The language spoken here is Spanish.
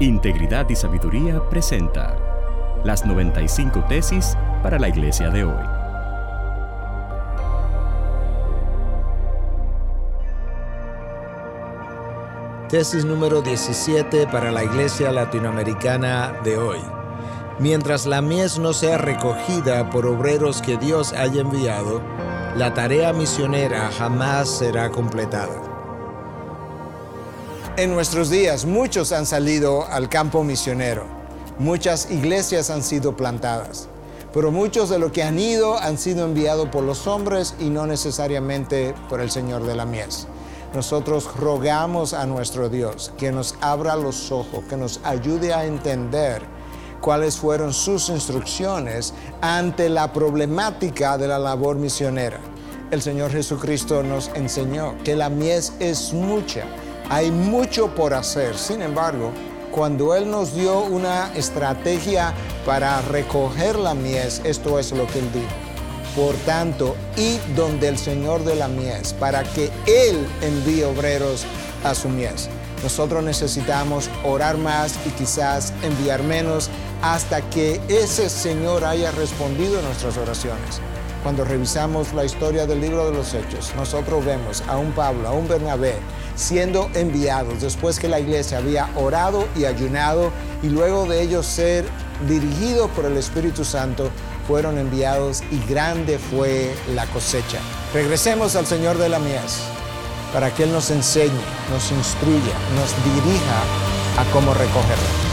Integridad y Sabiduría presenta las 95 tesis para la iglesia de hoy. Tesis número 17 para la iglesia latinoamericana de hoy. Mientras la mies no sea recogida por obreros que Dios haya enviado, la tarea misionera jamás será completada. En nuestros días muchos han salido al campo misionero, muchas iglesias han sido plantadas, pero muchos de los que han ido han sido enviados por los hombres y no necesariamente por el Señor de la mies. Nosotros rogamos a nuestro Dios que nos abra los ojos, que nos ayude a entender cuáles fueron sus instrucciones ante la problemática de la labor misionera. El Señor Jesucristo nos enseñó que la mies es mucha, hay mucho por hacer. Sin embargo, cuando Él nos dio una estrategia para recoger la mies, esto es lo que Él dijo. Por tanto, id donde el Señor de la mies, para que Él envíe obreros a su mies. Nosotros necesitamos orar más y quizás enviar menos hasta que ese Señor haya respondido a nuestras oraciones. Cuando revisamos la historia del libro de los Hechos, nosotros vemos a un Pablo, a un Bernabé, siendo enviados después que la iglesia había orado y ayunado y luego de ellos ser dirigidos por el Espíritu Santo, fueron enviados y grande fue la cosecha. Regresemos al Señor de la mies para que Él nos enseñe, nos instruya, nos dirija a cómo recogerla.